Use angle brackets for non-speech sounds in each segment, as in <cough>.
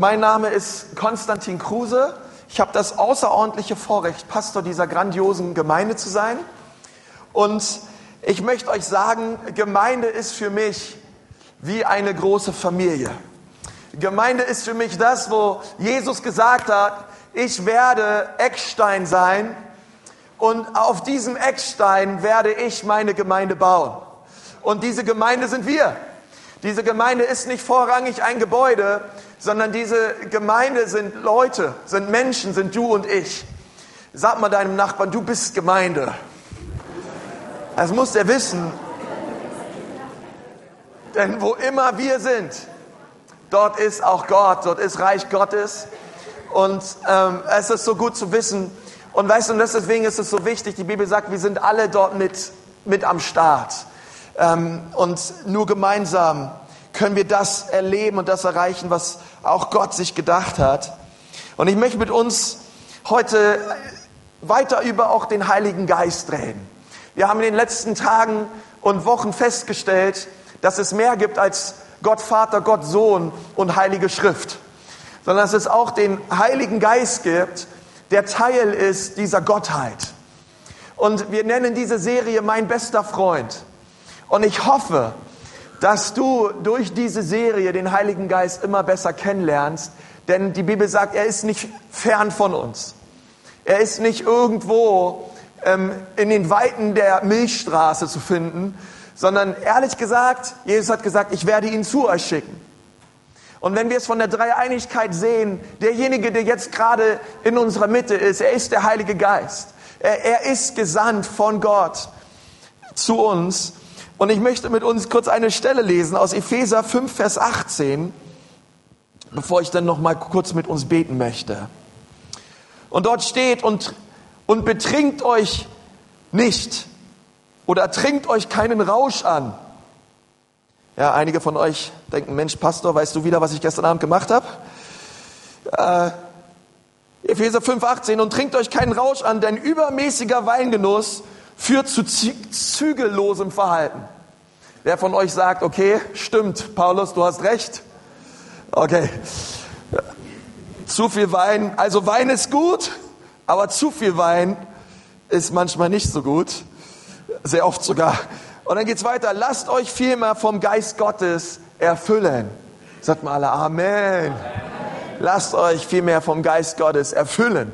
Mein Name ist Konstantin Kruse. Ich habe das außerordentliche Vorrecht, Pastor dieser grandiosen Gemeinde zu sein. Und ich möchte euch sagen, Gemeinde ist für mich wie eine große Familie. Gemeinde ist für mich das, wo Jesus gesagt hat, ich werde Eckstein sein und auf diesem Eckstein werde ich meine Gemeinde bauen. Und diese Gemeinde sind wir. Diese Gemeinde ist nicht vorrangig ein Gebäude, sondern diese Gemeinde sind Leute, sind Menschen, sind du und ich. Sag mal deinem Nachbarn, du bist Gemeinde. Das muss er wissen. Denn wo immer wir sind, dort ist auch Gott, dort ist Reich Gottes. Und ähm, es ist so gut zu wissen. Und weißt du, deswegen ist es so wichtig, die Bibel sagt, wir sind alle dort mit, mit am Start. Ähm, und nur gemeinsam können wir das erleben und das erreichen, was auch Gott sich gedacht hat. Und ich möchte mit uns heute weiter über auch den Heiligen Geist reden. Wir haben in den letzten Tagen und Wochen festgestellt, dass es mehr gibt als Gott Vater, Gott Sohn und Heilige Schrift, sondern dass es auch den Heiligen Geist gibt, der Teil ist dieser Gottheit. Und wir nennen diese Serie Mein bester Freund. Und ich hoffe, dass du durch diese Serie den Heiligen Geist immer besser kennenlernst, denn die Bibel sagt, er ist nicht fern von uns. Er ist nicht irgendwo ähm, in den Weiten der Milchstraße zu finden, sondern ehrlich gesagt, Jesus hat gesagt, ich werde ihn zu euch schicken. Und wenn wir es von der Dreieinigkeit sehen, derjenige, der jetzt gerade in unserer Mitte ist, er ist der Heilige Geist. Er, er ist gesandt von Gott zu uns. Und ich möchte mit uns kurz eine Stelle lesen aus Epheser 5, Vers 18, bevor ich dann noch mal kurz mit uns beten möchte. Und dort steht, und, und betrinkt euch nicht oder trinkt euch keinen Rausch an. Ja, einige von euch denken, Mensch, Pastor, weißt du wieder, was ich gestern Abend gemacht habe? Äh, Epheser 5, 18, und trinkt euch keinen Rausch an, denn übermäßiger Weingenuss führt zu zügellosem Verhalten. Wer von euch sagt, okay, stimmt, Paulus, du hast recht? Okay. Zu viel Wein, also Wein ist gut, aber zu viel Wein ist manchmal nicht so gut. Sehr oft sogar. Und dann geht's weiter. Lasst euch vielmehr vom Geist Gottes erfüllen. Sagt mal alle Amen. Lasst euch vielmehr vom Geist Gottes erfüllen.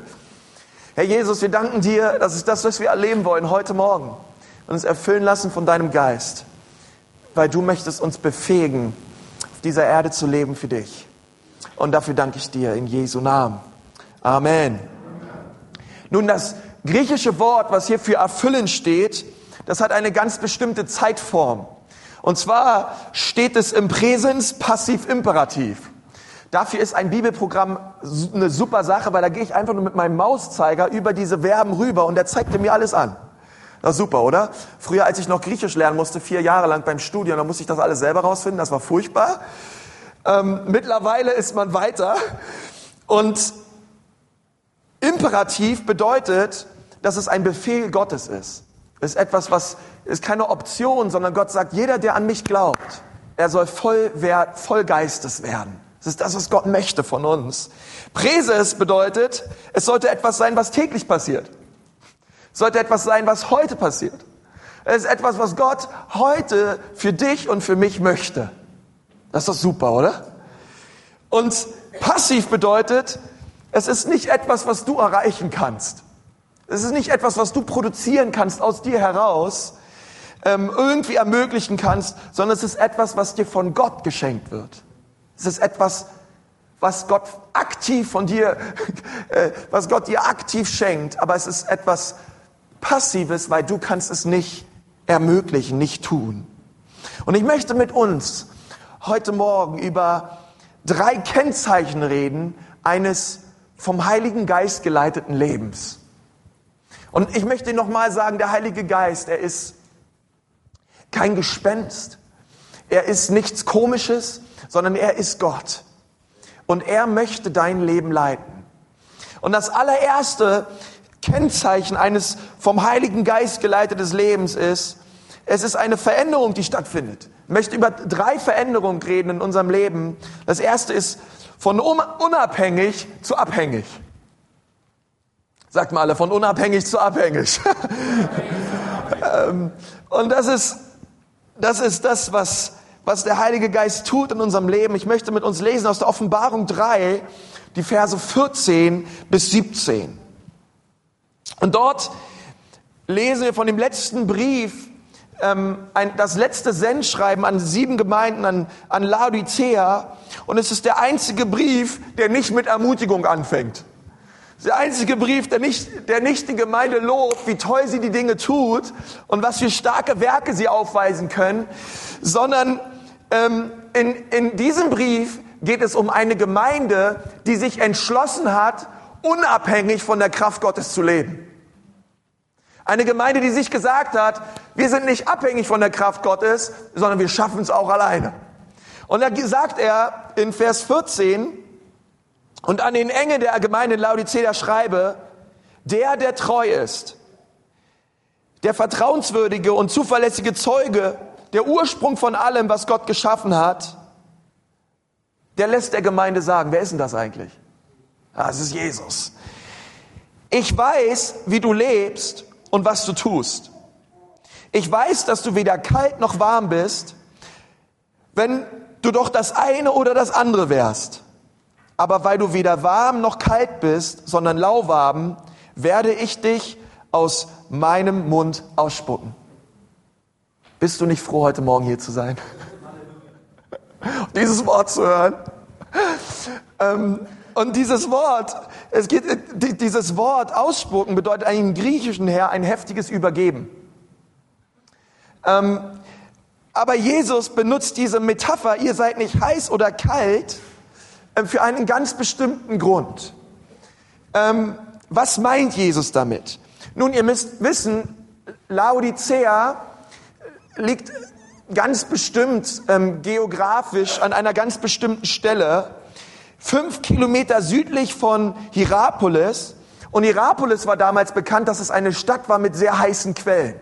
Herr Jesus, wir danken dir, das ist das, was wir erleben wollen heute Morgen. Und uns erfüllen lassen von deinem Geist. Weil du möchtest uns befähigen, auf dieser Erde zu leben für dich. Und dafür danke ich dir in Jesu Namen. Amen. Nun, das griechische Wort, was hier für erfüllen steht, das hat eine ganz bestimmte Zeitform. Und zwar steht es im Präsens passiv-imperativ. Dafür ist ein Bibelprogramm eine super Sache, weil da gehe ich einfach nur mit meinem Mauszeiger über diese Verben rüber und der zeigt mir alles an. Das ist super, oder? Früher, als ich noch Griechisch lernen musste, vier Jahre lang beim Studium, da musste ich das alles selber rausfinden, das war furchtbar. Ähm, mittlerweile ist man weiter und Imperativ bedeutet, dass es ein Befehl Gottes ist. Es ist etwas, was ist keine Option, sondern Gott sagt, jeder, der an mich glaubt, er soll voll, voll Geistes werden. Das ist das, was Gott möchte von uns. Präses bedeutet, es sollte etwas sein, was täglich passiert. Es sollte etwas sein, was heute passiert. Es ist etwas, was Gott heute für dich und für mich möchte. Das ist doch super, oder? Und passiv bedeutet, es ist nicht etwas, was du erreichen kannst. Es ist nicht etwas, was du produzieren kannst aus dir heraus, ähm, irgendwie ermöglichen kannst, sondern es ist etwas, was dir von Gott geschenkt wird. Es ist etwas, was Gott aktiv von dir, <laughs> äh, was Gott dir aktiv schenkt, aber es ist etwas Passives, weil du kannst es nicht ermöglichen, nicht tun. Und ich möchte mit uns heute Morgen über drei Kennzeichen reden eines vom Heiligen Geist geleiteten Lebens. Und ich möchte nochmal sagen, der Heilige Geist, er ist kein Gespenst. Er ist nichts Komisches, sondern er ist Gott. Und er möchte dein Leben leiten. Und das allererste Kennzeichen eines vom Heiligen Geist geleitetes Lebens ist, es ist eine Veränderung, die stattfindet. Ich möchte über drei Veränderungen reden in unserem Leben. Das erste ist von unabhängig zu abhängig. Sagt mal alle, von unabhängig zu abhängig. <laughs> Ähm, und das ist, das ist das, was, was der Heilige Geist tut in unserem Leben. Ich möchte mit uns lesen aus der Offenbarung 3, die Verse 14 bis 17. Und dort lesen wir von dem letzten Brief, ähm, ein, das letzte Sendschreiben an sieben Gemeinden, an, an Laodicea. Und es ist der einzige Brief, der nicht mit Ermutigung anfängt. Der einzige Brief, der nicht, der nicht die Gemeinde lobt, wie toll sie die Dinge tut und was für starke Werke sie aufweisen können, sondern ähm, in, in diesem Brief geht es um eine Gemeinde, die sich entschlossen hat, unabhängig von der Kraft Gottes zu leben. Eine Gemeinde, die sich gesagt hat, wir sind nicht abhängig von der Kraft Gottes, sondern wir schaffen es auch alleine. Und da sagt er in Vers 14, und an den Engel der Gemeinde in Laodicea schreibe, der, der treu ist, der vertrauenswürdige und zuverlässige Zeuge, der Ursprung von allem, was Gott geschaffen hat, der lässt der Gemeinde sagen, wer ist denn das eigentlich? Ah, es ist Jesus. Ich weiß, wie du lebst und was du tust. Ich weiß, dass du weder kalt noch warm bist, wenn du doch das eine oder das andere wärst. Aber weil du weder warm noch kalt bist, sondern lauwarm, werde ich dich aus meinem Mund ausspucken. Bist du nicht froh, heute Morgen hier zu sein? <laughs> dieses Wort zu hören. Ähm, und dieses Wort, es geht, dieses Wort ausspucken bedeutet im Griechischen her ein heftiges Übergeben. Ähm, aber Jesus benutzt diese Metapher, ihr seid nicht heiß oder kalt, äh, für einen ganz bestimmten Grund. Ähm, was meint Jesus damit? Nun, ihr müsst wissen, Laodicea liegt ganz bestimmt ähm, geografisch an einer ganz bestimmten Stelle, fünf Kilometer südlich von Hierapolis. Und Hierapolis war damals bekannt, dass es eine Stadt war mit sehr heißen Quellen.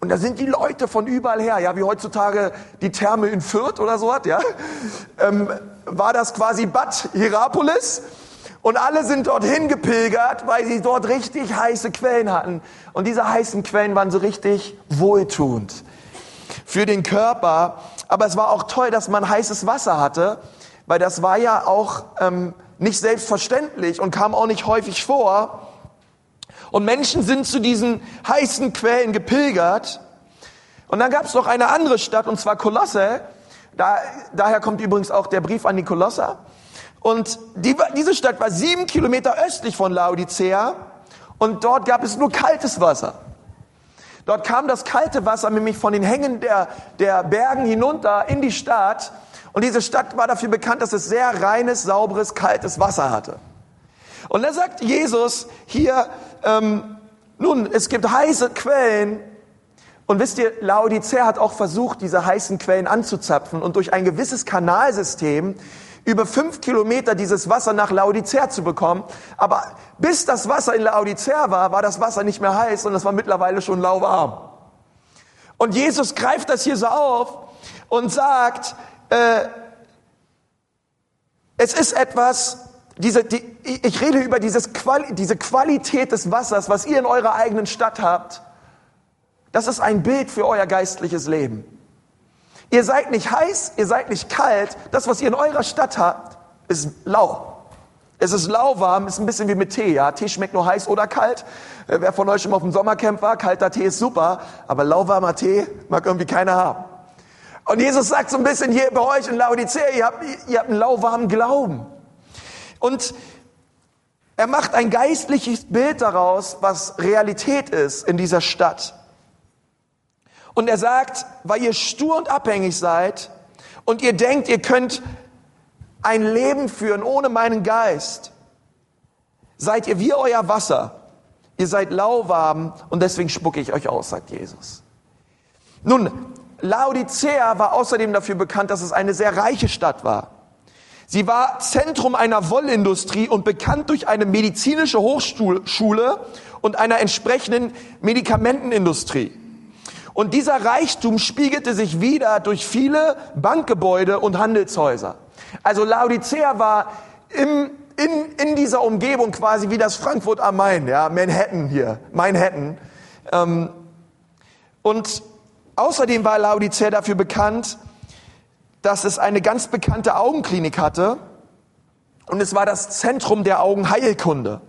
Und da sind die Leute von überall her, ja, wie heutzutage die Therme in Fürth oder so hat, ja, ähm, war das quasi Bad Hierapolis. Und alle sind dorthin gepilgert, weil sie dort richtig heiße Quellen hatten. Und diese heißen Quellen waren so richtig wohltuend für den Körper. Aber es war auch toll, dass man heißes Wasser hatte, weil das war ja auch ähm, nicht selbstverständlich und kam auch nicht häufig vor. Und Menschen sind zu diesen heißen Quellen gepilgert. Und dann gab es noch eine andere Stadt, und zwar Kolosse. Da, daher kommt übrigens auch der Brief an die Kolosser. Und die, diese Stadt war sieben Kilometer östlich von Laodicea. Und dort gab es nur kaltes Wasser. Dort kam das kalte Wasser nämlich von den Hängen der, der Bergen hinunter in die Stadt. Und diese Stadt war dafür bekannt, dass es sehr reines, sauberes, kaltes Wasser hatte. Und da sagt Jesus hier, ähm, nun, es gibt heiße Quellen. Und wisst ihr, Laodicea hat auch versucht, diese heißen Quellen anzuzapfen und durch ein gewisses Kanalsystem über fünf Kilometer dieses Wasser nach Laodicea zu bekommen. Aber bis das Wasser in Laodicea war, war das Wasser nicht mehr heiß und es war mittlerweile schon lauwarm. Und Jesus greift das hier so auf und sagt, äh, es ist etwas, diese, die, ich rede über dieses Quali, diese Qualität des Wassers, was ihr in eurer eigenen Stadt habt. Das ist ein Bild für euer geistliches Leben. Ihr seid nicht heiß, ihr seid nicht kalt. Das, was ihr in eurer Stadt habt, ist lau. Es ist lauwarm, ist ein bisschen wie mit Tee. Ja? Tee schmeckt nur heiß oder kalt. Äh, wer von euch schon mal auf dem Sommercamp war, kalter Tee ist super, aber lauwarmer Tee mag irgendwie keiner haben. Und Jesus sagt so ein bisschen hier bei euch in Laodicea, ihr habt, ihr habt einen lauwarmen Glauben. Und er macht ein geistliches Bild daraus, was Realität ist in dieser Stadt. Und er sagt, weil ihr stur und abhängig seid und ihr denkt, ihr könnt ein Leben führen ohne meinen Geist, seid ihr wie euer Wasser. Ihr seid lauwarm und deswegen spucke ich euch aus, sagt Jesus. Nun, Laodicea war außerdem dafür bekannt, dass es eine sehr reiche Stadt war. Sie war Zentrum einer Wollindustrie und bekannt durch eine medizinische Hochschule und einer entsprechenden Medikamentenindustrie. Und dieser Reichtum spiegelte sich wieder durch viele Bankgebäude und Handelshäuser. Also Laodicea war im, in, in dieser Umgebung quasi wie das Frankfurt am Main, ja, Manhattan hier, Manhattan. Ähm, und außerdem war Laodicea dafür bekannt, dass es eine ganz bekannte Augenklinik hatte und es war das Zentrum der Augenheilkunde.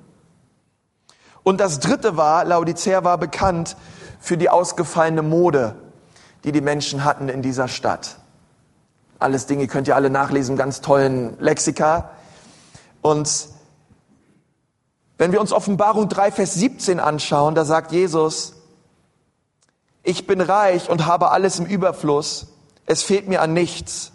Und das dritte war, Laodicea war bekannt für die ausgefallene Mode, die die Menschen hatten in dieser Stadt. Alles Dinge könnt ihr alle nachlesen, ganz tollen Lexika. Und wenn wir uns Offenbarung 3, Vers 17 anschauen, da sagt Jesus, ich bin reich und habe alles im Überfluss, es fehlt mir an nichts.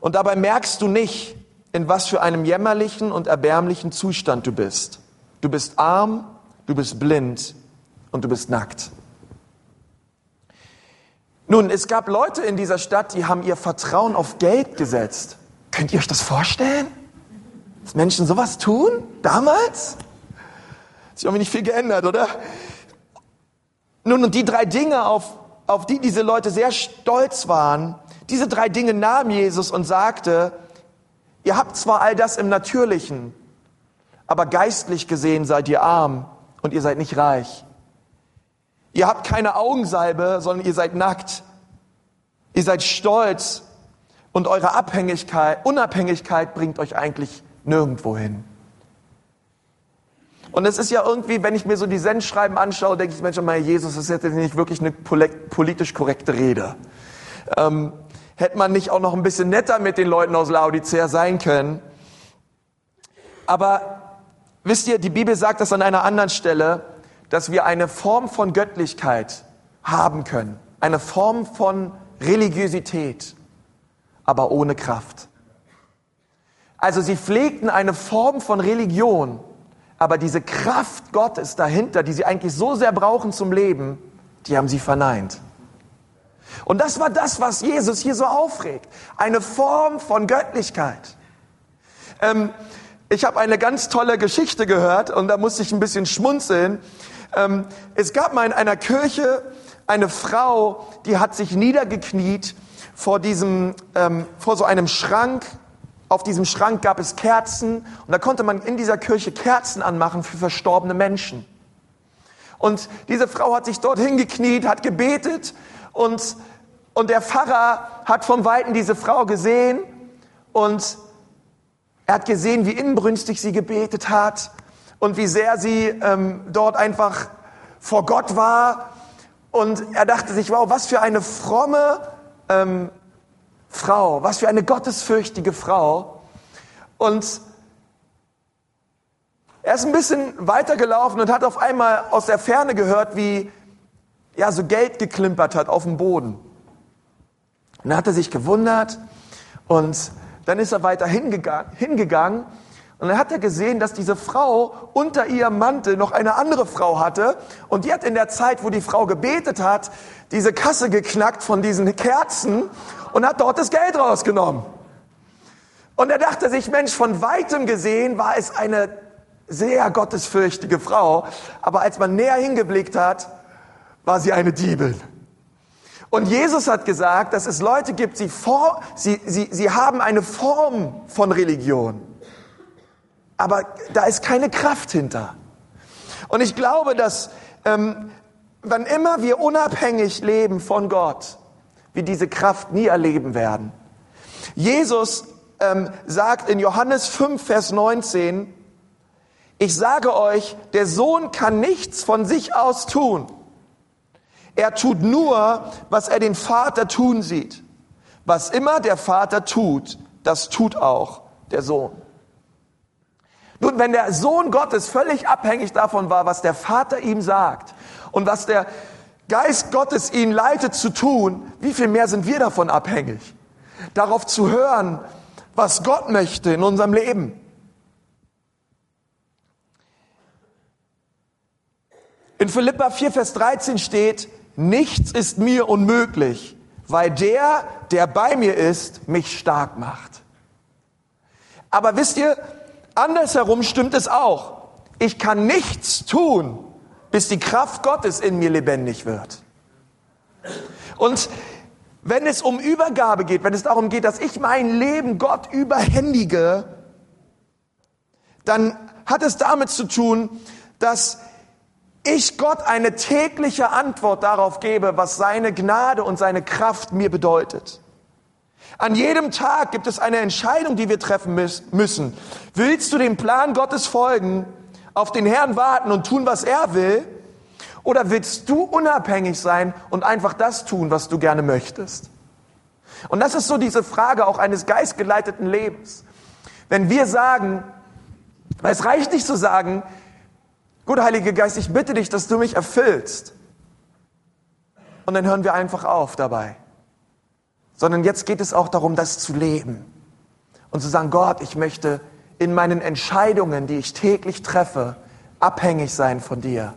Und dabei merkst du nicht, in was für einem jämmerlichen und erbärmlichen Zustand du bist. Du bist arm, du bist blind und du bist nackt. Nun, es gab Leute in dieser Stadt, die haben ihr Vertrauen auf Geld gesetzt. Könnt ihr euch das vorstellen? Dass Menschen sowas tun? Damals? Hat sich irgendwie nicht viel geändert, oder? Nun, und die drei Dinge, auf, auf die diese Leute sehr stolz waren, diese drei Dinge nahm Jesus und sagte, ihr habt zwar all das im Natürlichen, aber geistlich gesehen seid ihr arm und ihr seid nicht reich. Ihr habt keine Augensalbe, sondern ihr seid nackt. Ihr seid stolz und eure Abhängigkeit, Unabhängigkeit bringt euch eigentlich nirgendwo hin. Und es ist ja irgendwie, wenn ich mir so die Sendschreiben anschaue, denke ich, Mensch, mein Jesus, das ist jetzt nicht wirklich eine politisch korrekte Rede. Ähm, hätte man nicht auch noch ein bisschen netter mit den Leuten aus Laodicea sein können. Aber wisst ihr, die Bibel sagt das an einer anderen Stelle, dass wir eine Form von Göttlichkeit haben können, eine Form von Religiosität, aber ohne Kraft. Also sie pflegten eine Form von Religion, aber diese Kraft Gottes dahinter, die sie eigentlich so sehr brauchen zum Leben, die haben sie verneint. Und das war das, was Jesus hier so aufregt. Eine Form von Göttlichkeit. Ähm, ich habe eine ganz tolle Geschichte gehört und da musste ich ein bisschen schmunzeln. Ähm, es gab mal in einer Kirche eine Frau, die hat sich niedergekniet vor diesem, ähm, vor so einem Schrank. Auf diesem Schrank gab es Kerzen und da konnte man in dieser Kirche Kerzen anmachen für verstorbene Menschen. Und diese Frau hat sich dort hingekniet, hat gebetet und, und der Pfarrer hat vom Weiten diese Frau gesehen und er hat gesehen, wie inbrünstig sie gebetet hat und wie sehr sie ähm, dort einfach vor Gott war. Und er dachte sich, wow, was für eine fromme ähm, Frau, was für eine gottesfürchtige Frau. Und er ist ein bisschen weitergelaufen und hat auf einmal aus der Ferne gehört, wie ja, so Geld geklimpert hat auf dem Boden. Und dann hat er sich gewundert und dann ist er weiter hingegangen, hingegangen und dann hat er gesehen, dass diese Frau unter ihrem Mantel noch eine andere Frau hatte und die hat in der Zeit, wo die Frau gebetet hat, diese Kasse geknackt von diesen Kerzen und hat dort das Geld rausgenommen. Und er dachte sich, Mensch, von weitem gesehen war es eine sehr gottesfürchtige Frau, aber als man näher hingeblickt hat, war sie eine Diebin. Und Jesus hat gesagt, dass es Leute gibt, sie, vor, sie, sie, sie haben eine Form von Religion, aber da ist keine Kraft hinter. Und ich glaube, dass ähm, wann immer wir unabhängig leben von Gott, wir diese Kraft nie erleben werden. Jesus ähm, sagt in Johannes 5, Vers 19, ich sage euch, der Sohn kann nichts von sich aus tun er tut nur, was er den Vater tun sieht. Was immer der Vater tut, das tut auch der Sohn. Nun, wenn der Sohn Gottes völlig abhängig davon war, was der Vater ihm sagt und was der Geist Gottes ihn leitet zu tun, wie viel mehr sind wir davon abhängig? Darauf zu hören, was Gott möchte in unserem Leben. In Philippa 4, Vers 13 steht, nichts ist mir unmöglich, weil der, der bei mir ist, mich stark macht. Aber wisst ihr, andersherum stimmt es auch. Ich kann nichts tun, bis die Kraft Gottes in mir lebendig wird. Und wenn es um Übergabe geht, wenn es darum geht, dass ich mein Leben Gott überhändige, dann hat es damit zu tun, dass ich Gott eine tägliche Antwort darauf gebe, was seine Gnade und seine Kraft mir bedeutet. An jedem Tag gibt es eine Entscheidung, die wir treffen müssen. Willst du dem Plan Gottes folgen, auf den Herrn warten und tun, was er will? Oder willst du unabhängig sein und einfach das tun, was du gerne möchtest? Und das ist so diese Frage auch eines geistgeleiteten Lebens. Wenn wir sagen, weil es reicht nicht zu sagen, gut, Heiliger Geist, ich bitte dich, dass du mich erfüllst. Und dann hören wir einfach auf dabei. Sondern jetzt geht es auch darum, das zu leben. Und zu sagen, Gott, ich möchte in meinen Entscheidungen, die ich täglich treffe, abhängig sein von dir.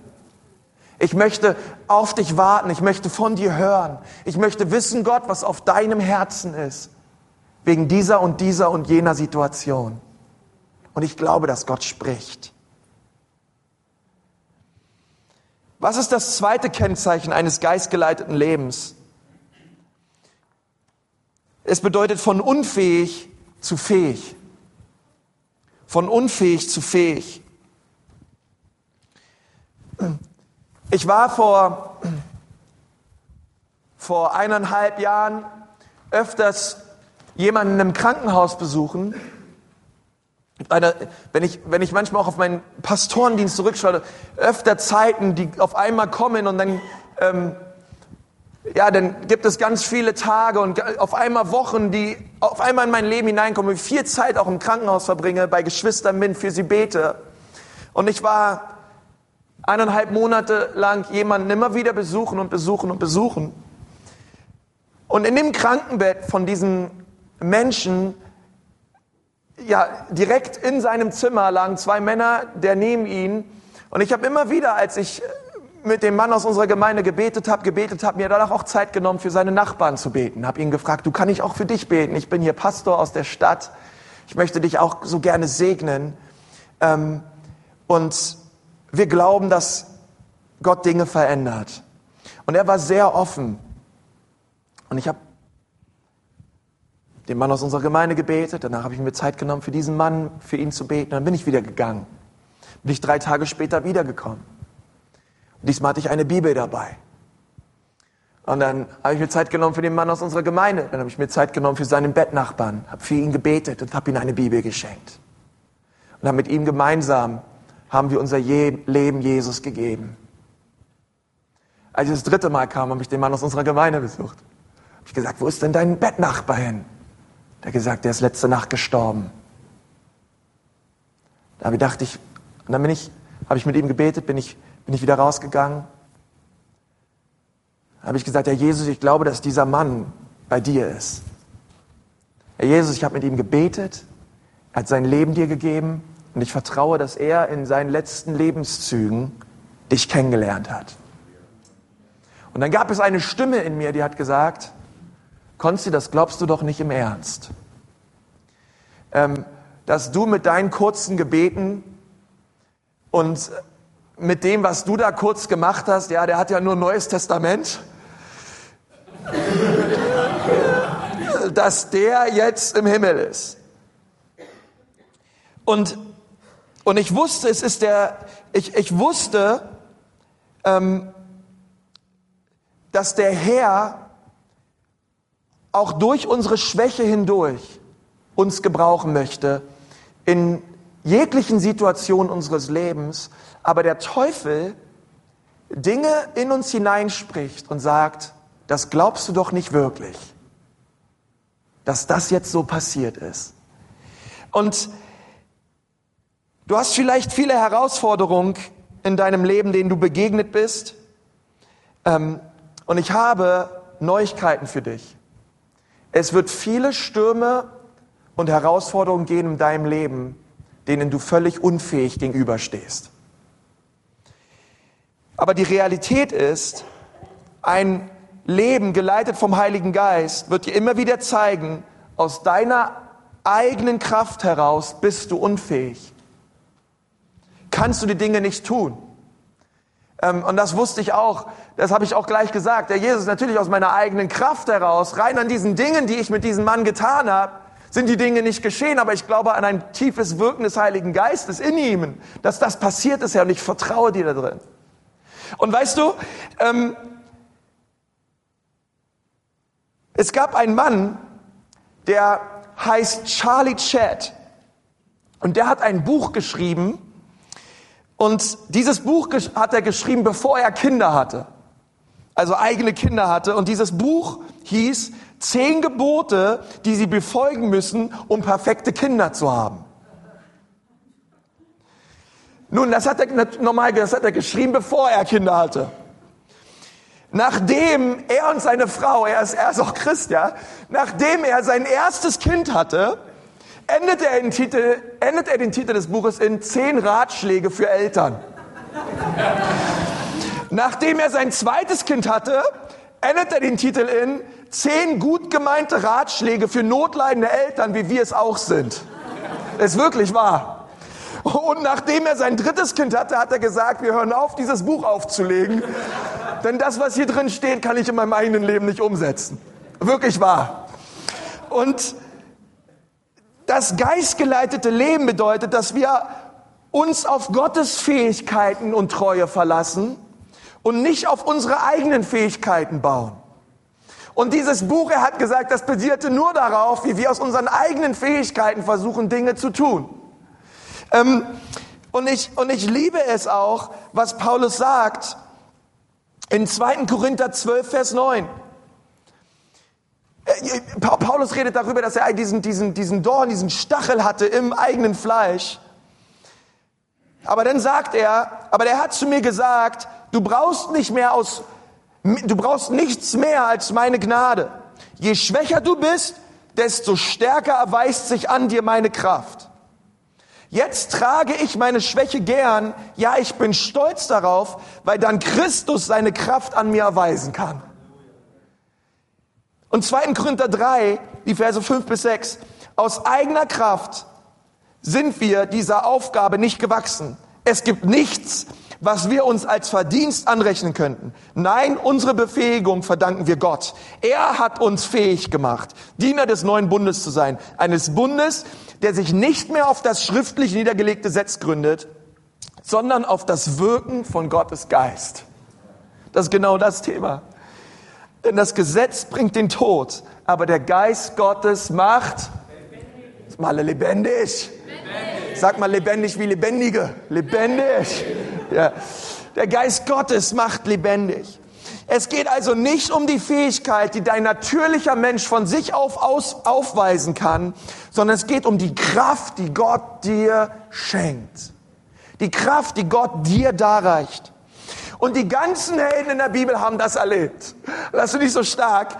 Ich möchte auf dich warten. Ich möchte von dir hören. Ich möchte wissen, Gott, was auf deinem Herzen ist. Wegen dieser und dieser und jener Situation. Und ich glaube, dass Gott spricht. Was ist das zweite Kennzeichen eines geistgeleiteten Lebens? Es bedeutet von unfähig zu fähig. Von unfähig zu fähig. Ich war vor, vor eineinhalb Jahren öfters jemanden im Krankenhaus besuchen. Wenn, ich, wenn ich manchmal auch auf meinen Pastorendienst zurückschaue, öfter Zeiten, die auf einmal kommen und dann, ähm, ja, dann gibt es ganz viele Tage und auf einmal Wochen, die auf einmal in mein Leben hineinkommen, wie viel Zeit auch im Krankenhaus verbringe, bei Geschwistern bin, für sie bete. Und ich war eineinhalb Monate lang jemanden immer wieder besuchen und besuchen und besuchen. Und in dem Krankenbett von diesen Menschen, ja, direkt in seinem Zimmer lagen zwei Männer, der neben ihn. Und ich habe immer wieder, als ich mit dem Mann aus unserer Gemeinde gebetet habe, gebetet habe, mir danach auch Zeit genommen, für seine Nachbarn zu beten. Habe ihn gefragt, du kann ich auch für dich beten? Ich bin hier Pastor aus der Stadt. Ich möchte dich auch so gerne segnen. Ähm, und wir glauben, dass Gott Dinge verändert. Und er war sehr offen. Und ich habe den Mann aus unserer Gemeinde gebetet. Danach habe ich mir Zeit genommen, für diesen Mann, für ihn zu beten. Dann bin ich wieder gegangen. Bin ich drei Tage später wiedergekommen. Diesmal hatte ich eine Bibel dabei. Und dann habe ich mir Zeit genommen für den Mann aus unserer Gemeinde. Dann habe ich mir Zeit genommen für seinen Bettnachbarn, habe für ihn gebetet und habe ihm eine Bibel geschenkt. Und habe mit ihm gemeinsam haben wir unser Leben Jesus gegeben. Als ich das dritte Mal kam, habe ich den Mann aus unserer Gemeinde besucht. Habe ich gesagt, wo ist denn dein Bettnachbar hin? Der hat gesagt, der ist letzte Nacht gestorben. Da dachte ich, und dann bin ich, habe ich mit ihm gebetet, bin ich, bin ich wieder rausgegangen. Da habe ich gesagt, Herr Jesus, ich glaube, dass dieser Mann bei dir ist. Herr Jesus, ich habe mit ihm gebetet, er hat sein Leben dir gegeben und ich vertraue, dass er in seinen letzten Lebenszügen dich kennengelernt hat. Und dann gab es eine Stimme in mir, die hat gesagt, Konsti, das glaubst du doch nicht im Ernst. Ähm, dass du mit deinen kurzen Gebeten und mit dem, was du da kurz gemacht hast, ja, der hat ja nur ein Neues Testament, <laughs> dass der jetzt im Himmel ist. Und und ich wusste, es ist der, ich, ich wusste, ähm, dass der Herr auch durch unsere Schwäche hindurch uns gebrauchen möchte in jeglichen Situationen unseres Lebens, aber der Teufel Dinge in uns hineinspricht und sagt, das glaubst du doch nicht wirklich, dass das jetzt so passiert ist. Und Du hast vielleicht viele Herausforderungen in deinem Leben, denen du begegnet bist. Ähm, und ich habe Neuigkeiten für dich. Es wird viele Stürme und Herausforderungen gehen in deinem Leben, denen du völlig unfähig gegenüberstehst. Aber die Realität ist, ein Leben geleitet vom Heiligen Geist wird dir immer wieder zeigen, aus deiner eigenen Kraft heraus bist du unfähig kannst du die Dinge nicht tun. Ähm, und das wusste ich auch, das habe ich auch gleich gesagt. Der Jesus natürlich aus meiner eigenen Kraft heraus, rein an diesen Dingen, die ich mit diesem Mann getan habe, sind die Dinge nicht geschehen, aber ich glaube an ein tiefes Wirken des Heiligen Geistes in ihm, dass das passiert ist, ja, und ich vertraue dir da drin. Und weißt du, ähm, es gab einen Mann, der heißt Charlie Chad, und der hat ein Buch geschrieben, und dieses Buch hat er geschrieben, bevor er Kinder hatte. Also eigene Kinder hatte. Und dieses Buch hieß Zehn Gebote, die sie befolgen müssen, um perfekte Kinder zu haben. Nun, das hat er normal, das hat er geschrieben, bevor er Kinder hatte. Nachdem er und seine Frau, er ist, er ist auch Christ, ja, nachdem er sein erstes Kind hatte, endet er, den Titel, endet er den Titel des Buches in Zehn Ratschläge für Eltern. Nachdem er sein zweites Kind hatte, endet er den Titel in Zehn gut gemeinte Ratschläge für notleidende Eltern, wie wir es auch sind. Ist wirklich wahr. Und nachdem er sein drittes Kind hatte, hat er gesagt, wir hören auf, dieses Buch aufzulegen. Denn das, was hier drin steht, kann ich in meinem eigenen Leben nicht umsetzen. Wirklich wahr. Und das geistgeleitete Leben bedeutet, dass wir uns auf Gottes Fähigkeiten und Treue verlassen und nicht auf unsere eigenen Fähigkeiten bauen. Und dieses Buch, er hat gesagt, das basierte nur darauf, wie wir aus unseren eigenen Fähigkeiten versuchen, Dinge zu tun. Ähm, und, ich, und ich liebe es auch, was Paulus sagt in 2. Korinther 12, Vers 9. Äh, Paulus redet darüber, dass er diesen, diesen, diesen Dorn, diesen Stachel hatte im eigenen Fleisch. Aber dann sagt er, aber er hat zu mir gesagt, du brauchst nicht mehr aus, du brauchst nichts mehr als meine Gnade. Je schwächer du bist, desto stärker erweist sich an dir meine Kraft. Jetzt trage ich meine Schwäche gern, ja, ich bin stolz darauf, weil dann Christus seine Kraft an mir erweisen kann. Und 2. Korinther 3, die Verse 5 bis 6. Aus eigener Kraft sind wir dieser Aufgabe nicht gewachsen. Es gibt nichts, was wir uns als Verdienst anrechnen könnten. Nein, unsere Befähigung verdanken wir Gott. Er hat uns fähig gemacht, Diener des neuen Bundes zu sein. Eines Bundes, der sich nicht mehr auf das schriftlich niedergelegte Setz gründet, sondern auf das Wirken von Gottes Geist. Das ist genau das Thema. Denn das Gesetz bringt den Tod, aber der Geist Gottes macht lebendig. mal lebendig. lebendig. Sag mal lebendig wie lebendige. Lebendig. Ja. Der Geist Gottes macht lebendig. Es geht also nicht um die Fähigkeit, die dein natürlicher Mensch von sich auf aus, aufweisen kann, sondern es geht um die Kraft, die Gott dir schenkt. Die Kraft, die Gott dir darreicht. Und die ganzen Helden in der Bibel haben das erlebt. Das finde ich so stark.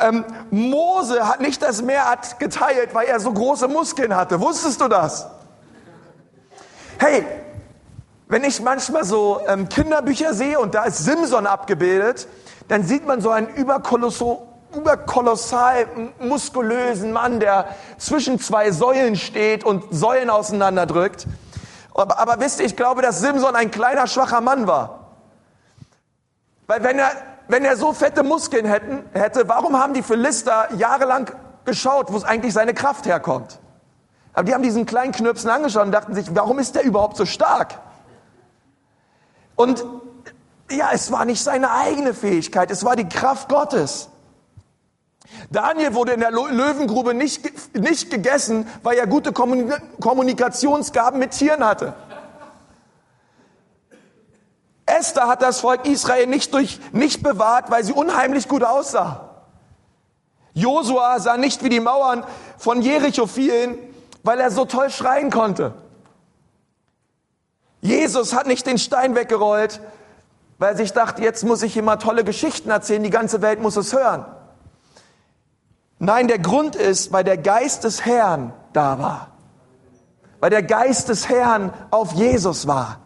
Ähm, Mose hat nicht das Meer geteilt, weil er so große Muskeln hatte. Wusstest du das? Hey, wenn ich manchmal so ähm, Kinderbücher sehe und da ist Simson abgebildet, dann sieht man so einen überkolossal, überkolossal muskulösen Mann, der zwischen zwei Säulen steht und Säulen auseinanderdrückt. Aber, aber wisst ihr, ich glaube, dass Simson ein kleiner, schwacher Mann war. Weil wenn er, wenn er so fette Muskeln hätten, hätte, warum haben die Philister jahrelang geschaut, wo es eigentlich seine Kraft herkommt? Aber die haben diesen kleinen Knirpsen angeschaut und dachten sich, warum ist der überhaupt so stark? Und ja, es war nicht seine eigene Fähigkeit, es war die Kraft Gottes. Daniel wurde in der Löwengrube nicht, nicht gegessen, weil er gute Kommunikationsgaben mit Tieren hatte. Esther hat das Volk Israel nicht durch, nicht bewahrt, weil sie unheimlich gut aussah. Josua sah nicht wie die Mauern von Jericho fielen, weil er so toll schreien konnte. Jesus hat nicht den Stein weggerollt, weil er sich dachte, jetzt muss ich immer tolle Geschichten erzählen, die ganze Welt muss es hören. Nein, der Grund ist, weil der Geist des Herrn da war. Weil der Geist des Herrn auf Jesus war.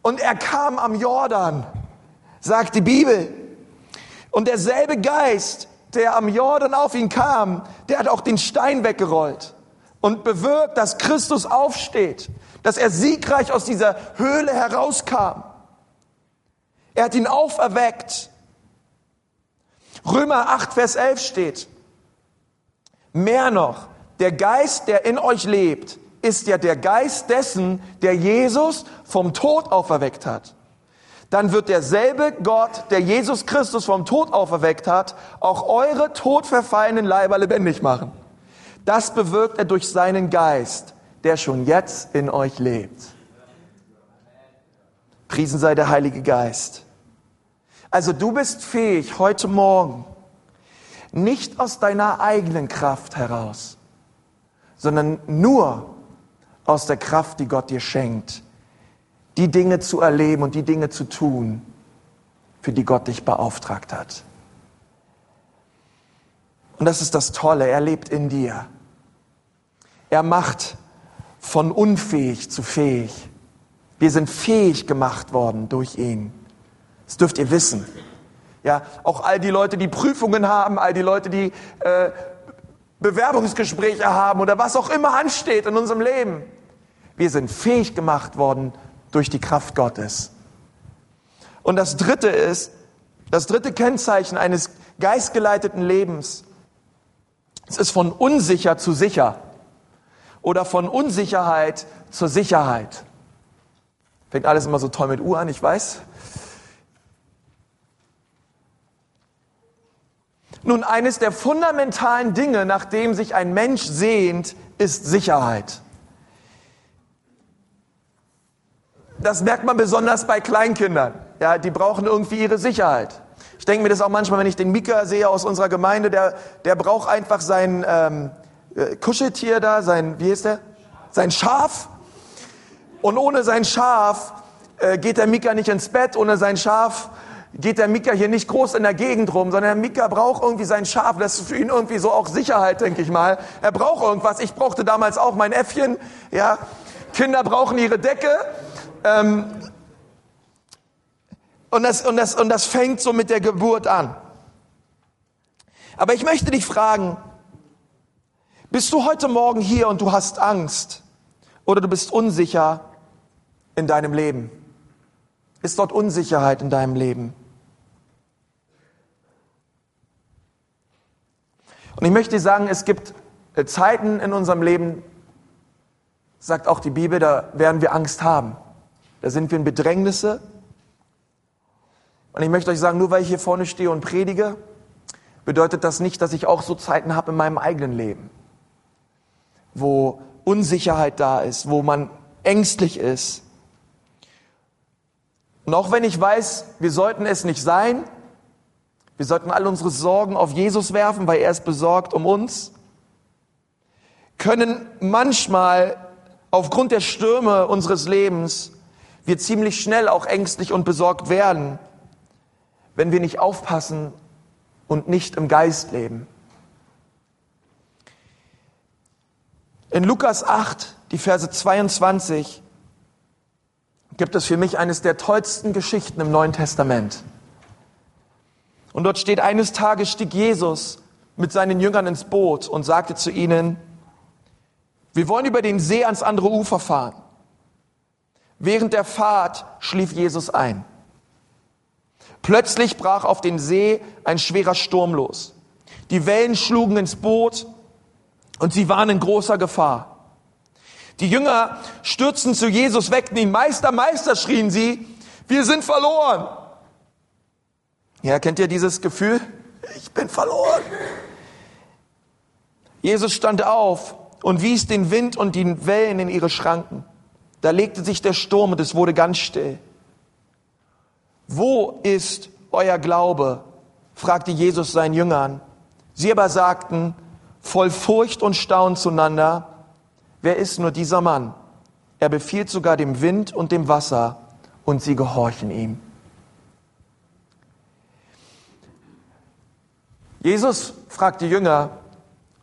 Und er kam am Jordan, sagt die Bibel. Und derselbe Geist, der am Jordan auf ihn kam, der hat auch den Stein weggerollt und bewirkt, dass Christus aufsteht, dass er siegreich aus dieser Höhle herauskam. Er hat ihn auferweckt. Römer 8, Vers 11 steht, mehr noch, der Geist, der in euch lebt, ist ja der Geist dessen, der Jesus vom Tod auferweckt hat. Dann wird derselbe Gott, der Jesus Christus vom Tod auferweckt hat, auch eure todverfallenen Leiber lebendig machen. Das bewirkt er durch seinen Geist, der schon jetzt in euch lebt. Priesen sei der Heilige Geist. Also du bist fähig, heute Morgen nicht aus deiner eigenen Kraft heraus, sondern nur aus der Kraft, die Gott dir schenkt, die Dinge zu erleben und die Dinge zu tun, für die Gott dich beauftragt hat. Und das ist das Tolle, er lebt in dir. Er macht von unfähig zu fähig. Wir sind fähig gemacht worden durch ihn. Das dürft ihr wissen. Ja, auch all die Leute, die Prüfungen haben, all die Leute, die äh, Bewerbungsgespräche haben oder was auch immer ansteht in unserem Leben. Wir sind fähig gemacht worden durch die Kraft Gottes. Und das dritte ist, das dritte Kennzeichen eines geistgeleiteten Lebens, es ist von unsicher zu sicher oder von Unsicherheit zur Sicherheit. Fängt alles immer so toll mit U an, ich weiß. Nun, eines der fundamentalen Dinge, nach dem sich ein Mensch sehnt, ist Sicherheit. Das merkt man besonders bei Kleinkindern. Ja, die brauchen irgendwie ihre Sicherheit. Ich denke mir das auch manchmal, wenn ich den Mika sehe aus unserer Gemeinde, der, der braucht einfach sein ähm, äh, Kuscheltier da, sein, wie ist der? Sein Schaf. Und ohne sein Schaf äh, geht der Mika nicht ins Bett, ohne sein Schaf geht der Mika hier nicht groß in der Gegend rum, sondern der Mika braucht irgendwie sein Schaf. Das ist für ihn irgendwie so auch Sicherheit, denke ich mal. Er braucht irgendwas. Ich brauchte damals auch mein Äffchen. Ja, Kinder brauchen ihre Decke. Ähm, und, das, und, das, und das fängt so mit der Geburt an. Aber ich möchte dich fragen, bist du heute Morgen hier und du hast Angst oder du bist unsicher in deinem Leben? Ist dort Unsicherheit in deinem Leben? Und ich möchte sagen, es gibt äh, Zeiten in unserem Leben, sagt auch die Bibel, da werden wir Angst haben. Da sind wir in Bedrängnisse. Und ich möchte euch sagen, nur weil ich hier vorne stehe und predige, bedeutet das nicht, dass ich auch so Zeiten habe in meinem eigenen Leben, wo Unsicherheit da ist, wo man ängstlich ist. Und auch wenn ich weiß, wir sollten es nicht sein, wir sollten all unsere Sorgen auf Jesus werfen, weil er ist besorgt um uns. Können manchmal aufgrund der Stürme unseres Lebens wir ziemlich schnell auch ängstlich und besorgt werden, wenn wir nicht aufpassen und nicht im Geist leben. In Lukas 8, die Verse 22, gibt es für mich eines der tollsten Geschichten im Neuen Testament. Und dort steht, eines Tages stieg Jesus mit seinen Jüngern ins Boot und sagte zu ihnen, wir wollen über den See ans andere Ufer fahren. Während der Fahrt schlief Jesus ein. Plötzlich brach auf den See ein schwerer Sturm los. Die Wellen schlugen ins Boot und sie waren in großer Gefahr. Die Jünger stürzten zu Jesus, weckten ihn. Meister, Meister, schrien sie, wir sind verloren. Ja, kennt ihr dieses Gefühl? Ich bin verloren. Jesus stand auf und wies den Wind und die Wellen in ihre Schranken. Da legte sich der Sturm und es wurde ganz still. Wo ist euer Glaube? fragte Jesus seinen Jüngern. Sie aber sagten, voll Furcht und Staunen zueinander, wer ist nur dieser Mann? Er befiehlt sogar dem Wind und dem Wasser und sie gehorchen ihm. Jesus fragt die Jünger,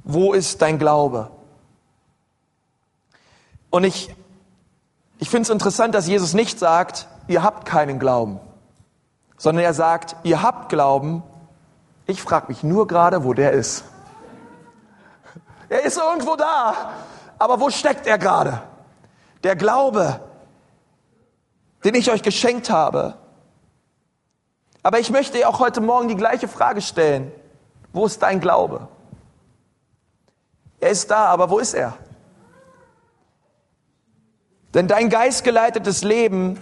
wo ist dein Glaube? Und ich, ich finde es interessant, dass Jesus nicht sagt, ihr habt keinen Glauben, sondern er sagt, ihr habt Glauben. Ich frage mich nur gerade, wo der ist. Er ist irgendwo da, aber wo steckt er gerade? Der Glaube, den ich euch geschenkt habe, Aber ich möchte auch heute Morgen die gleiche Frage stellen. Wo ist dein Glaube? Er ist da, aber wo ist er? Denn dein geistgeleitetes Leben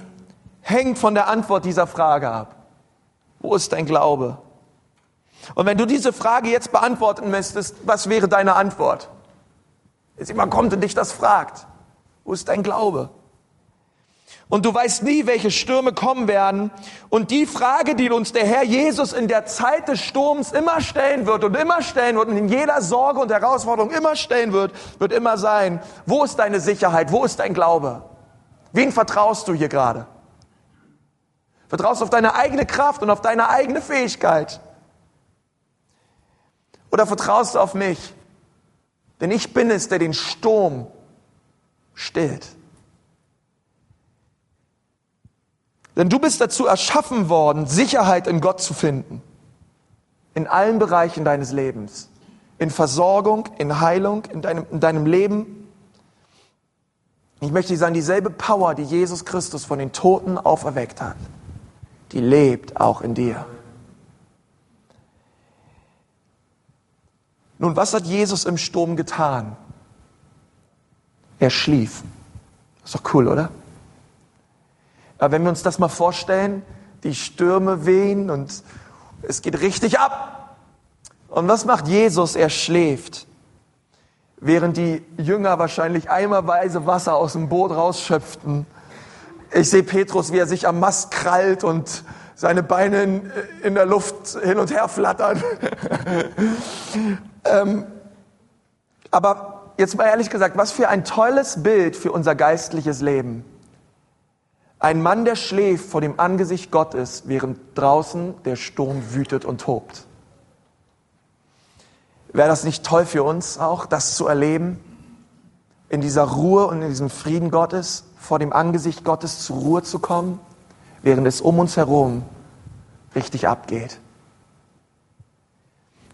hängt von der Antwort dieser Frage ab. Wo ist dein Glaube? Und wenn du diese Frage jetzt beantworten müsstest, was wäre deine Antwort? Jetzt jemand kommt und dich das fragt. Wo ist dein Glaube? Und du weißt nie, welche Stürme kommen werden. Und die Frage, die uns der Herr Jesus in der Zeit des Sturms immer stellen wird und immer stellen wird und in jeder Sorge und Herausforderung immer stellen wird, wird immer sein, wo ist deine Sicherheit? Wo ist dein Glaube? Wen vertraust du hier gerade? Vertraust du auf deine eigene Kraft und auf deine eigene Fähigkeit? Oder vertraust du auf mich? Denn ich bin es, der den Sturm stillt. Denn du bist dazu erschaffen worden, Sicherheit in Gott zu finden. In allen Bereichen deines Lebens. In Versorgung, in Heilung, in deinem, in deinem Leben. Ich möchte dir sagen, dieselbe Power, die Jesus Christus von den Toten auferweckt hat, die lebt auch in dir. Nun, was hat Jesus im Sturm getan? Er schlief. Ist doch cool, oder? Aber wenn wir uns das mal vorstellen, die Stürme wehen und es geht richtig ab. Und was macht Jesus? Er schläft. Während die Jünger wahrscheinlich eimerweise Wasser aus dem Boot rausschöpften. Ich sehe Petrus, wie er sich am Mast krallt und seine Beine in, in der Luft hin und her flattern. <laughs> ähm, aber jetzt mal ehrlich gesagt, was für ein tolles Bild für unser geistliches Leben. Ein Mann, der schläft vor dem Angesicht Gottes, während draußen der Sturm wütet und tobt. Wäre das nicht toll für uns auch, das zu erleben? In dieser Ruhe und in diesem Frieden Gottes, vor dem Angesicht Gottes zur Ruhe zu kommen, während es um uns herum richtig abgeht.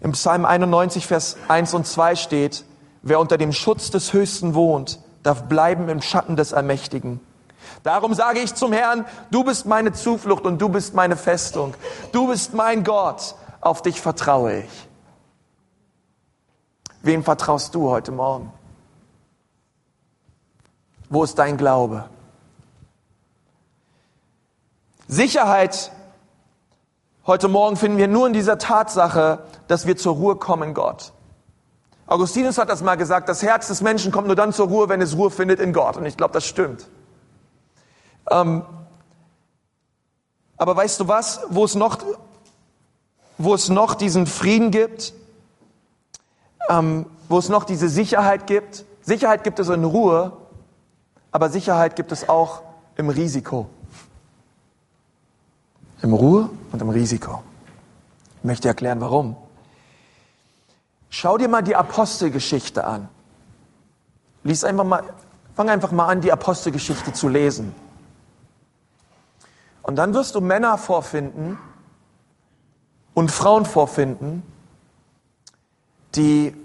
Im Psalm 91, Vers 1 und 2 steht, wer unter dem Schutz des Höchsten wohnt, darf bleiben im Schatten des Allmächtigen. Darum sage ich zum Herrn, du bist meine Zuflucht und du bist meine Festung. Du bist mein Gott, auf dich vertraue ich. Wem vertraust du heute Morgen? Wo ist dein Glaube? Sicherheit heute Morgen finden wir nur in dieser Tatsache, dass wir zur Ruhe kommen Gott. Augustinus hat das mal gesagt, das Herz des Menschen kommt nur dann zur Ruhe, wenn es Ruhe findet in Gott. Und ich glaube, das stimmt. Ähm, aber weißt du was, wo es noch, wo es noch diesen Frieden gibt, ähm, wo es noch diese Sicherheit gibt? Sicherheit gibt es in Ruhe, aber Sicherheit gibt es auch im Risiko. Im Ruhe und im Risiko. Ich möchte erklären, warum. Schau dir mal die Apostelgeschichte an. Lies einfach mal, fang einfach mal an, die Apostelgeschichte zu lesen. Und dann wirst du Männer vorfinden und Frauen vorfinden, die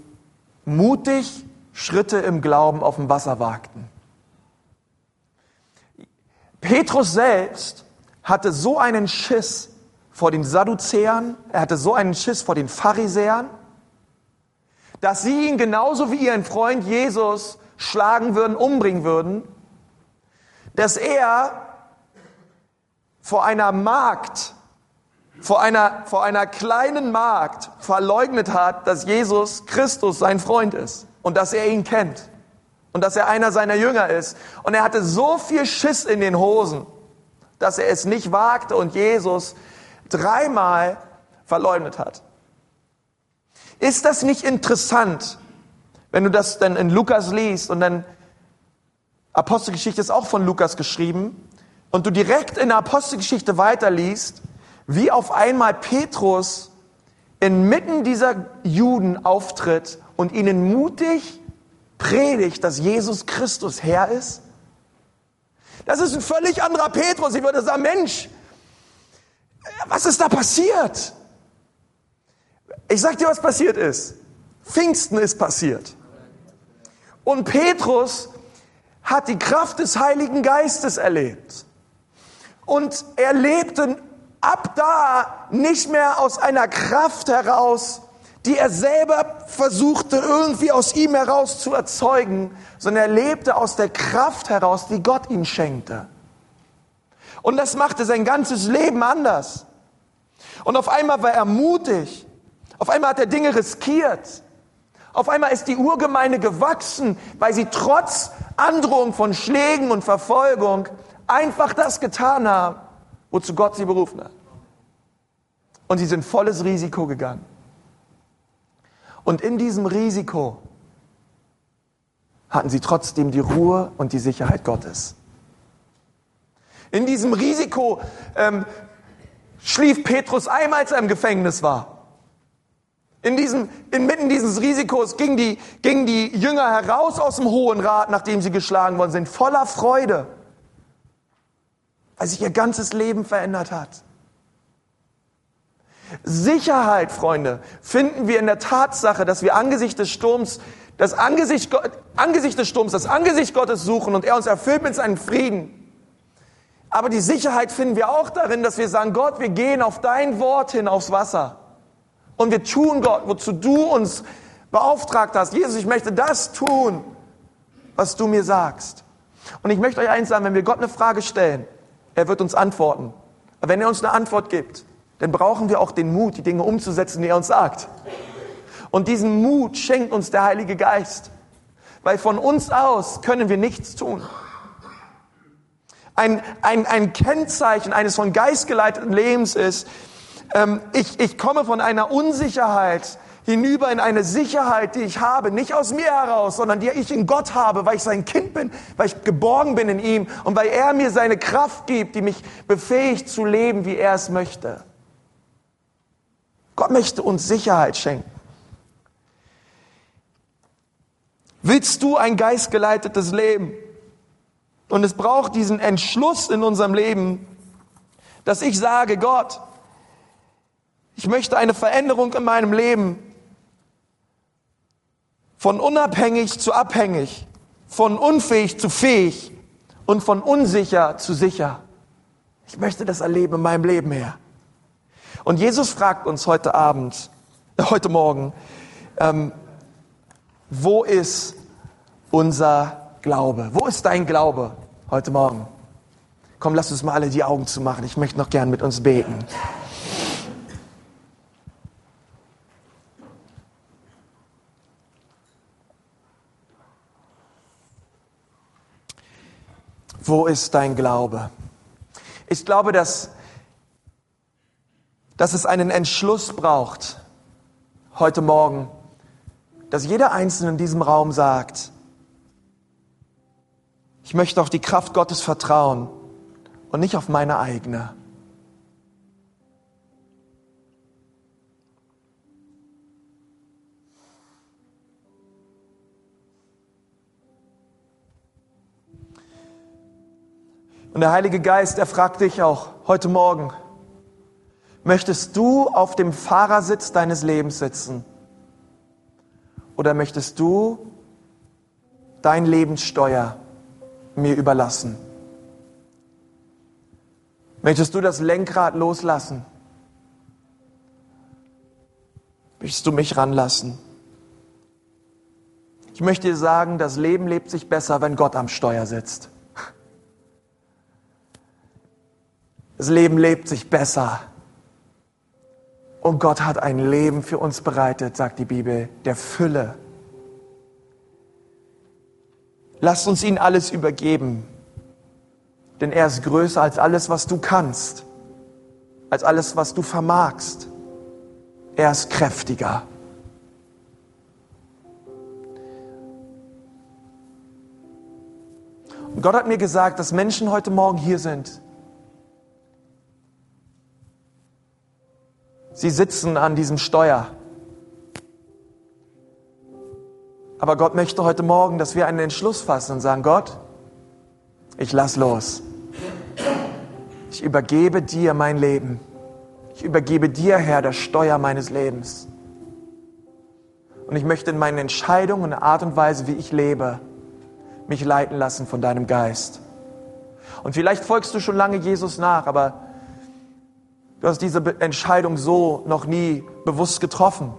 mutig Schritte im Glauben auf dem Wasser wagten. Petrus selbst hatte so einen Schiss vor den Sadduzäern, er hatte so einen Schiss vor den Pharisäern, dass sie ihn genauso wie ihren Freund Jesus schlagen würden, umbringen würden, dass er vor einer Magd, vor einer, vor einer kleinen Magd verleugnet hat, dass Jesus Christus sein Freund ist und dass er ihn kennt und dass er einer seiner Jünger ist. Und er hatte so viel Schiss in den Hosen, dass er es nicht wagte und Jesus dreimal verleugnet hat. Ist das nicht interessant, wenn du das dann in Lukas liest und dann Apostelgeschichte ist auch von Lukas geschrieben, und du direkt in der Apostelgeschichte weiterliest, wie auf einmal Petrus inmitten dieser Juden auftritt und ihnen mutig predigt, dass Jesus Christus Herr ist? Das ist ein völlig anderer Petrus. Ich würde sagen, Mensch, was ist da passiert? Ich sag dir, was passiert ist. Pfingsten ist passiert. Und Petrus hat die Kraft des Heiligen Geistes erlebt. Und er lebte ab da nicht mehr aus einer Kraft heraus, die er selber versuchte irgendwie aus ihm heraus zu erzeugen, sondern er lebte aus der Kraft heraus, die Gott ihm schenkte. Und das machte sein ganzes Leben anders. Und auf einmal war er mutig. Auf einmal hat er Dinge riskiert. Auf einmal ist die Urgemeinde gewachsen, weil sie trotz Androhung von Schlägen und Verfolgung einfach das getan haben, wozu Gott sie berufen hat. Und sie sind volles Risiko gegangen. Und in diesem Risiko hatten sie trotzdem die Ruhe und die Sicherheit Gottes. In diesem Risiko ähm, schlief Petrus ein, als er im Gefängnis war. In diesem, inmitten dieses Risikos gingen die, gingen die Jünger heraus aus dem Hohen Rat, nachdem sie geschlagen worden sind, voller Freude, weil sich ihr ganzes Leben verändert hat. Sicherheit, Freunde, finden wir in der Tatsache, dass wir angesichts des Sturms, das Angesicht, Angesicht des Sturms, das Angesicht Gottes suchen und er uns erfüllt mit seinem Frieden. Aber die Sicherheit finden wir auch darin, dass wir sagen, Gott, wir gehen auf dein Wort hin aufs Wasser. Und wir tun Gott, wozu du uns beauftragt hast. Jesus, ich möchte das tun, was du mir sagst. Und ich möchte euch eins sagen, wenn wir Gott eine Frage stellen, er wird uns antworten. Aber wenn er uns eine Antwort gibt, dann brauchen wir auch den Mut, die Dinge umzusetzen, die er uns sagt. Und diesen Mut schenkt uns der Heilige Geist. Weil von uns aus können wir nichts tun. Ein, ein, ein Kennzeichen eines von Geist geleiteten Lebens ist, ähm, ich, ich komme von einer Unsicherheit hinüber in eine Sicherheit, die ich habe, nicht aus mir heraus, sondern die ich in Gott habe, weil ich sein Kind bin, weil ich geborgen bin in ihm und weil er mir seine Kraft gibt, die mich befähigt zu leben, wie er es möchte. Gott möchte uns Sicherheit schenken. Willst du ein geistgeleitetes Leben? Und es braucht diesen Entschluss in unserem Leben, dass ich sage, Gott, ich möchte eine Veränderung in meinem Leben von unabhängig zu abhängig, von unfähig zu fähig und von unsicher zu sicher. Ich möchte das erleben in meinem Leben, Herr. Und Jesus fragt uns heute Abend, äh, heute Morgen, ähm, wo ist unser Glaube? Wo ist dein Glaube heute Morgen? Komm, lass uns mal alle die Augen zu machen. Ich möchte noch gern mit uns beten. Wo ist dein Glaube? Ich glaube, dass dass es einen Entschluss braucht heute Morgen, dass jeder Einzelne in diesem Raum sagt, ich möchte auf die Kraft Gottes vertrauen und nicht auf meine eigene. Und der Heilige Geist, er fragt dich auch heute Morgen, Möchtest du auf dem Fahrersitz deines Lebens sitzen? Oder möchtest du dein Lebenssteuer mir überlassen? Möchtest du das Lenkrad loslassen? Möchtest du mich ranlassen? Ich möchte dir sagen, das Leben lebt sich besser, wenn Gott am Steuer sitzt. Das Leben lebt sich besser, und Gott hat ein Leben für uns bereitet, sagt die Bibel, der Fülle. Lasst uns ihn alles übergeben, denn er ist größer als alles, was du kannst, als alles, was du vermagst. Er ist kräftiger. Und Gott hat mir gesagt, dass Menschen heute Morgen hier sind, Sie sitzen an diesem Steuer. Aber Gott möchte heute Morgen, dass wir einen Entschluss fassen und sagen, Gott, ich lass los. Ich übergebe dir mein Leben. Ich übergebe dir, Herr, das Steuer meines Lebens. Und ich möchte in meinen Entscheidungen und Art und Weise, wie ich lebe, mich leiten lassen von deinem Geist. Und vielleicht folgst du schon lange Jesus nach, aber Du hast diese Entscheidung so noch nie bewusst getroffen.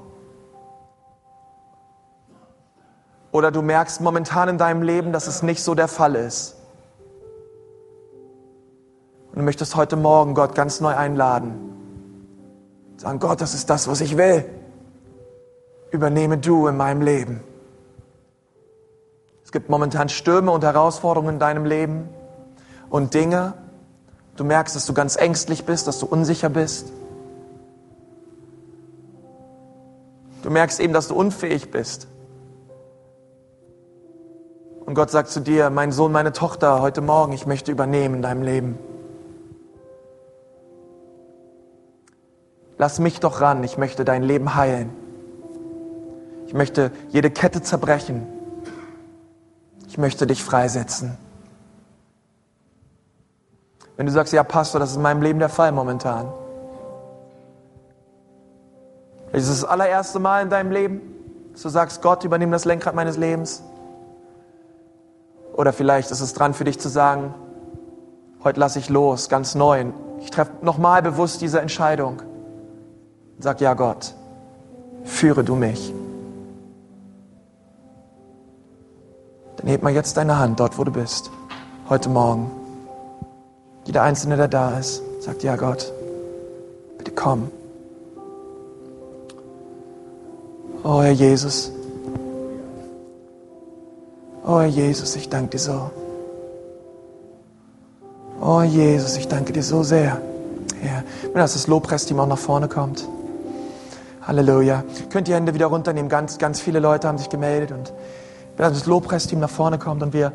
Oder du merkst momentan in deinem Leben, dass es nicht so der Fall ist. Und du möchtest heute Morgen Gott ganz neu einladen. Sagen, Gott, das ist das, was ich will. Übernehme du in meinem Leben. Es gibt momentan Stürme und Herausforderungen in deinem Leben und Dinge. Du merkst, dass du ganz ängstlich bist, dass du unsicher bist. Du merkst eben, dass du unfähig bist. Und Gott sagt zu dir, mein Sohn, meine Tochter, heute Morgen, ich möchte übernehmen in deinem Leben. Lass mich doch ran, ich möchte dein Leben heilen. Ich möchte jede Kette zerbrechen. Ich möchte dich freisetzen. Wenn du sagst, ja, Pastor, das ist in meinem Leben der Fall momentan. Es ist das allererste Mal in deinem Leben, dass du sagst, Gott, übernimm das Lenkrad meines Lebens. Oder vielleicht ist es dran für dich zu sagen, heute lasse ich los, ganz neu. Ich treffe nochmal bewusst diese Entscheidung. Sag, ja Gott, führe du mich. Dann heb mal jetzt deine Hand dort, wo du bist, heute Morgen. Jeder Einzelne, der da ist, sagt, ja Gott, bitte komm. Oh Herr Jesus. Oh Herr Jesus, ich danke dir so. Oh Jesus, ich danke dir so sehr. Herr, wenn das, das Lobpreisteam auch nach vorne kommt. Halleluja. Könnt ihr Hände wieder runternehmen? Ganz, ganz viele Leute haben sich gemeldet und wenn das Lobpreisteam nach vorne kommt und wir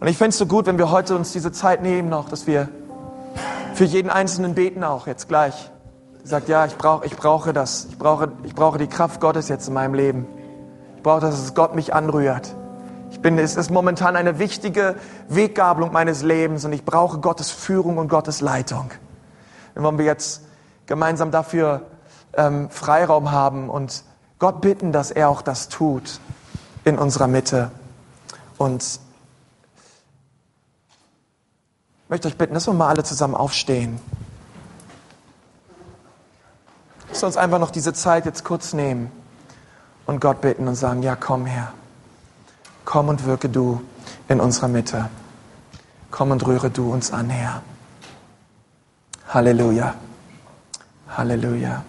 und ich fände es so gut, wenn wir heute uns diese Zeit nehmen noch, dass wir für jeden Einzelnen beten auch jetzt gleich. Sagt, ja, ich, brauch, ich brauche das. Ich brauche, ich brauche die Kraft Gottes jetzt in meinem Leben. Ich brauche, dass es Gott mich anrührt. Ich bin, es ist momentan eine wichtige Weggabelung meines Lebens und ich brauche Gottes Führung und Gottes Leitung. Wenn wollen wir jetzt gemeinsam dafür ähm, Freiraum haben und Gott bitten, dass er auch das tut in unserer Mitte. Und ich möchte euch bitten, dass wir mal alle zusammen aufstehen. Lass uns einfach noch diese Zeit jetzt kurz nehmen und Gott bitten und sagen, ja, komm her. Komm und wirke du in unserer Mitte. Komm und rühre du uns an, Herr. Halleluja. Halleluja.